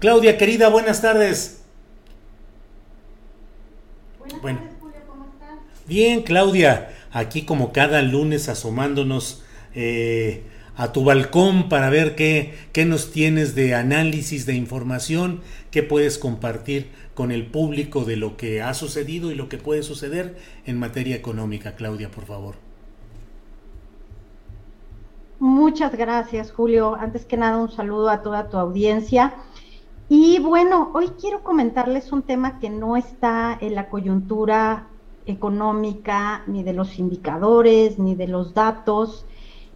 Claudia, querida, buenas tardes. Buenas Bueno. tardes, Julio, ¿cómo estás? Bien, Claudia, aquí como cada lunes asomándonos eh, a tu balcón para ver qué, qué nos tienes de análisis, de información, qué puedes compartir con el público de lo que ha sucedido y lo que puede suceder en materia económica. Claudia, por favor. Muchas gracias, Julio. Antes que nada, un saludo a toda tu audiencia. Y bueno, hoy quiero comentarles un tema que no está en la coyuntura económica, ni de los indicadores, ni de los datos.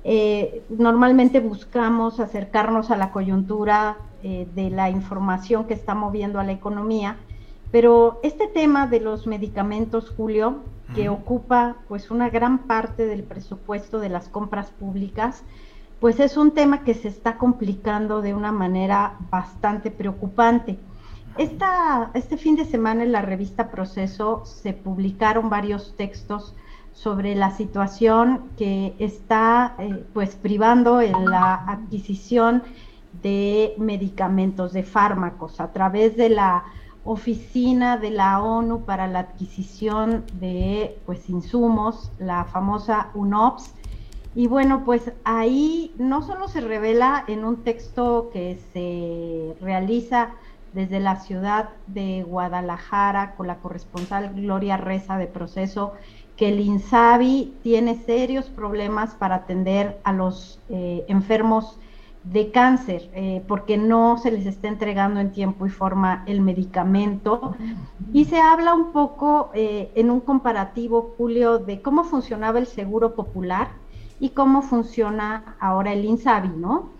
Eh, normalmente buscamos acercarnos a la coyuntura eh, de la información que está moviendo a la economía, pero este tema de los medicamentos, Julio, que ocupa pues una gran parte del presupuesto de las compras públicas, pues es un tema que se está complicando de una manera bastante preocupante. Este fin de semana en la revista Proceso se publicaron varios textos sobre la situación que está eh, pues privando en la adquisición de medicamentos, de fármacos, a través de la oficina de la ONU para la adquisición de pues insumos, la famosa UNOPS. Y bueno, pues ahí no solo se revela en un texto que se realiza desde la ciudad de Guadalajara con la corresponsal Gloria Reza de Proceso, que el INSABI tiene serios problemas para atender a los eh, enfermos de cáncer, eh, porque no se les está entregando en tiempo y forma el medicamento. Y se habla un poco eh, en un comparativo, Julio, de cómo funcionaba el seguro popular y cómo funciona ahora el INSABI, ¿no?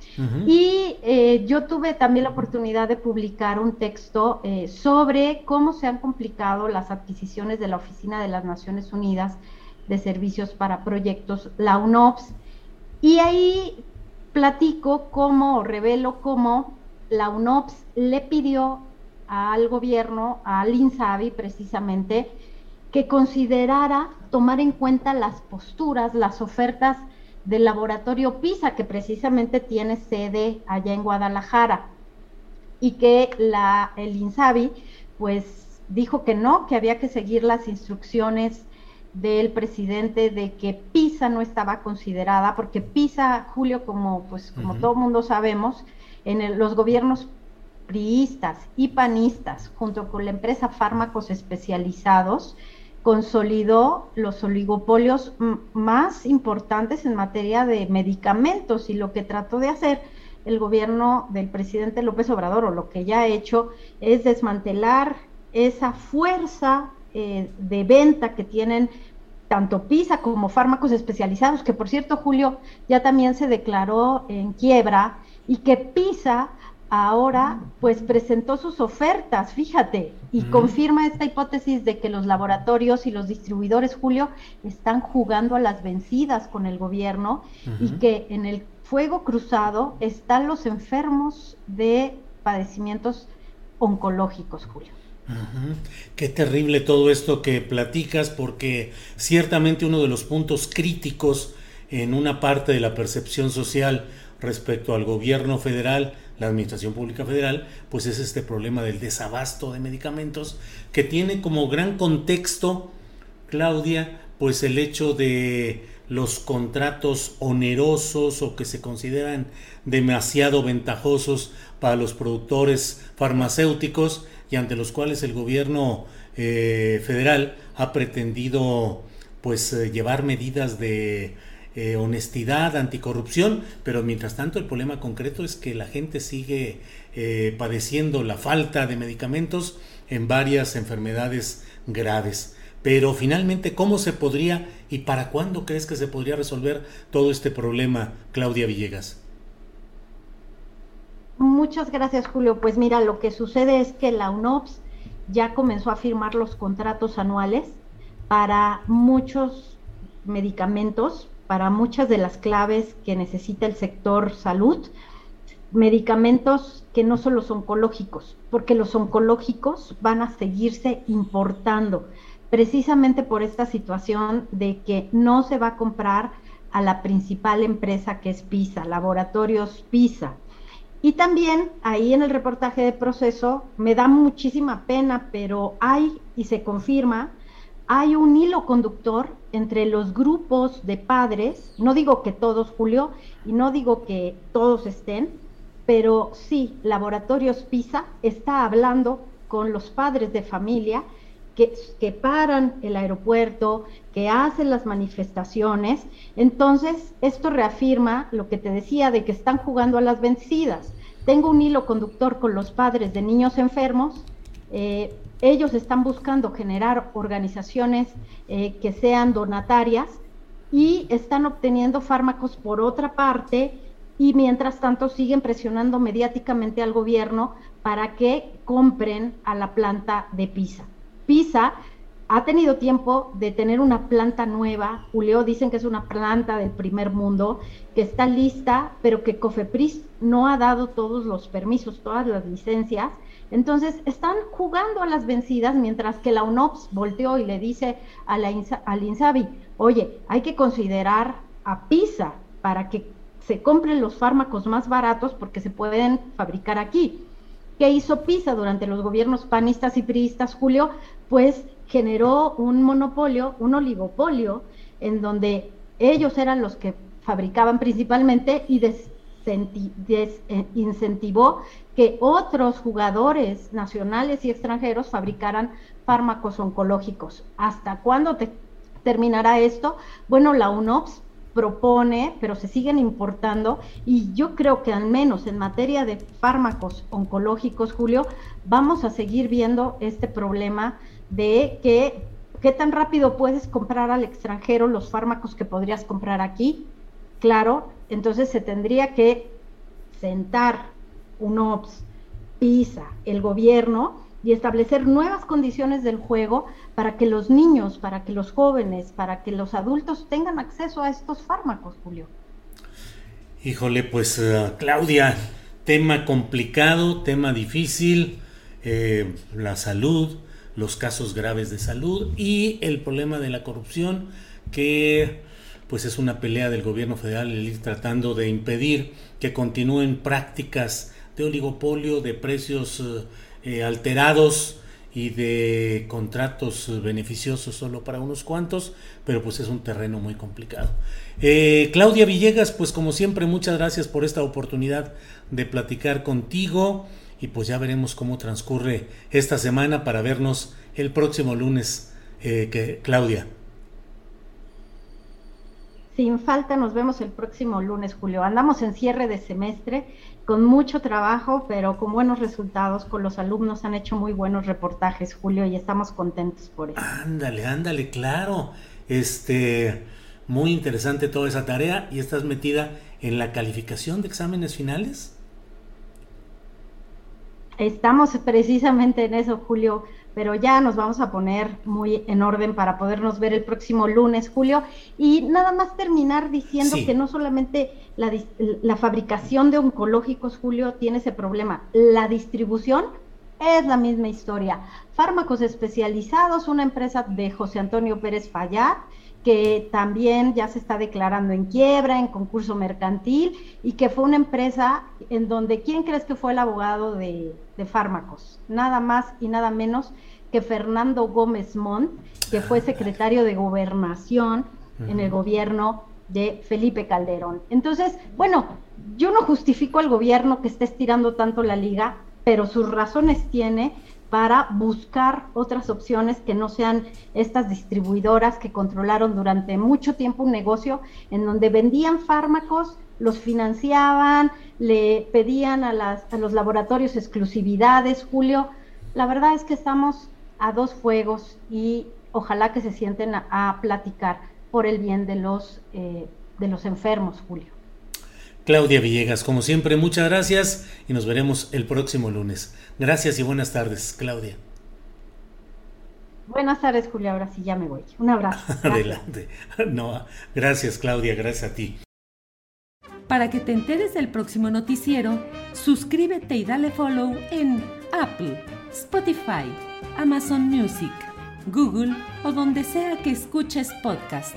Y eh, yo tuve también la oportunidad de publicar un texto eh, sobre cómo se han complicado las adquisiciones de la Oficina de las Naciones Unidas de Servicios para Proyectos, la UNOPS, y ahí platico cómo, o revelo cómo la UNOPS le pidió al gobierno, al INSABI precisamente, que considerara tomar en cuenta las posturas, las ofertas del laboratorio PISA, que precisamente tiene sede allá en Guadalajara, y que la, el INSABI pues dijo que no, que había que seguir las instrucciones del presidente de que PISA no estaba considerada, porque PISA, Julio, como pues como todo mundo sabemos, en el- los gobiernos priistas y panistas, junto con la empresa Fármacos Especializados, consolidó los oligopolios más importantes en materia de medicamentos y lo que trató de hacer el gobierno del presidente López Obrador, o lo que ya ha hecho, es desmantelar esa fuerza eh, de venta que tienen tanto PISA como fármacos especializados, que por cierto, Julio, ya también se declaró en quiebra y que PISA ahora pues presentó sus ofertas, fíjate, y Ujú. confirma esta hipótesis de que los laboratorios y los distribuidores, Julio, están jugando a las vencidas con el gobierno y que en el fuego cruzado están los enfermos de padecimientos oncológicos, Julio. Qué terrible todo esto que platicas, porque ciertamente uno de los puntos críticos en una parte de la percepción social respecto al gobierno federal, la Administración Pública Federal, pues es este problema del desabasto de medicamentos, que tiene como gran contexto, Claudia, pues el hecho de los contratos onerosos o que se consideran demasiado ventajosos para los productores farmacéuticos y ante los cuales el gobierno eh, federal ha pretendido pues eh, llevar medidas de eh, honestidad, anticorrupción, pero mientras tanto el problema concreto es que la gente sigue padeciendo la falta de medicamentos en varias enfermedades graves. Pero finalmente, ¿cómo se podría y para cuándo crees que se podría resolver todo este problema, Claudia Villegas? Muchas gracias, Julio. Pues mira, lo que sucede es que la UNOPS ya comenzó a firmar los contratos anuales para muchos medicamentos, para muchas de las claves que necesita el sector salud, medicamentos que no son los oncológicos, porque los oncológicos van a seguirse importando, precisamente por esta situación de que no se va a comprar a la principal empresa que es PISA, Laboratorios PISA. Y también ahí en el reportaje de proceso me da muchísima pena, pero hay, y se confirma, hay un hilo conductor entre los grupos de padres, no digo que todos, Julio, y no digo que todos estén, pero sí, Laboratorios PISA está hablando con los padres de familia que, que, paran el aeropuerto, que hacen las manifestaciones. Entonces, esto reafirma lo que te decía de que están jugando a las vencidas. Tengo un hilo conductor con los padres de niños enfermos. Eh, ellos están buscando generar organizaciones eh, que sean donatarias y están obteniendo fármacos por otra parte y mientras tanto siguen presionando mediáticamente al gobierno para que compren a la planta de Pisa. Pisa ha tenido tiempo de tener una planta nueva. Julio dicen que es una planta del primer mundo, que está lista, pero que Cofepris no ha dado todos los permisos, todas las licencias. Entonces están jugando a las vencidas mientras que la UNOPS volteó y le dice a la al INSABI, oye, hay que considerar a PISA para que se compren los fármacos más baratos porque se pueden fabricar aquí. ¿Qué hizo PISA durante los gobiernos panistas y priistas, Julio? Pues generó un monopolio, un oligopolio, en donde ellos eran los que fabricaban principalmente y desincentivó eh, que otros jugadores nacionales y extranjeros fabricaran fármacos oncológicos. ¿Hasta cuándo terminará esto? Bueno, la UNOPS propone, pero se siguen importando y yo creo que al menos en materia de fármacos oncológicos, Julio, vamos a seguir viendo este problema de que qué tan rápido puedes comprar al extranjero los fármacos que podrías comprar aquí. Claro, entonces se tendría que sentar un OPS, PISA, el gobierno y establecer nuevas condiciones del juego para que los niños, para que los jóvenes, para que los adultos tengan acceso a estos fármacos, Julio. Híjole, pues eh, Claudia, tema complicado, tema difícil, eh, la salud, los casos graves de salud y el problema de la corrupción que pues es una pelea del gobierno federal el ir tratando de impedir que continúen prácticas de oligopolio, de precios eh, eh, alterados y de contratos beneficiosos solo para unos cuantos, pero pues es un terreno muy complicado. Eh, Claudia Villegas, pues como siempre, muchas gracias por esta oportunidad de platicar contigo y pues ya veremos cómo transcurre esta semana para vernos el próximo lunes, eh, que, Claudia. Sin falta nos vemos el próximo lunes, Julio. Andamos en cierre de semestre con mucho trabajo, pero con buenos resultados. Con los alumnos han hecho muy buenos reportajes, Julio, y estamos contentos por eso. Ándale, ándale, claro. Este, muy interesante toda esa tarea y estás metida en la calificación de exámenes finales. Estamos precisamente en eso, Julio, pero ya nos vamos a poner muy en orden para podernos ver el próximo lunes, Julio. Y nada más terminar diciendo que no solamente la, fabricación de oncológicos, Julio, tiene ese problema, la distribución es la misma historia. Fármacos especializados, una empresa de José Antonio Pérez Fallat, que también ya se está declarando en quiebra, en concurso mercantil, y que fue una empresa en donde, ¿quién crees que fue el abogado de, fármacos? Nada más y nada menos que Fernando Gómez Montt, que fue secretario de gobernación en el gobierno de Felipe Calderón. Entonces, bueno, yo no justifico al gobierno que esté estirando tanto la liga, pero sus razones tiene para buscar otras opciones que no sean estas distribuidoras que controlaron durante mucho tiempo un negocio en donde vendían fármacos, los financiaban, le pedían a, las, a los laboratorios exclusividades. Julio, la verdad es que estamos a dos fuegos y ojalá que se sienten a, platicar por el bien de los, eh, de los enfermos, Julio. Claudia Villegas, como siempre, muchas gracias y nos veremos el próximo lunes. Gracias y buenas tardes, Claudia. Buenas tardes, Julia. Ahora sí ya me voy. Un abrazo. Adelante. No, gracias, Claudia. Gracias a ti. Para que te enteres del próximo noticiero, suscríbete y dale follow en Apple, Spotify, Amazon Music, Google o donde sea que escuches podcast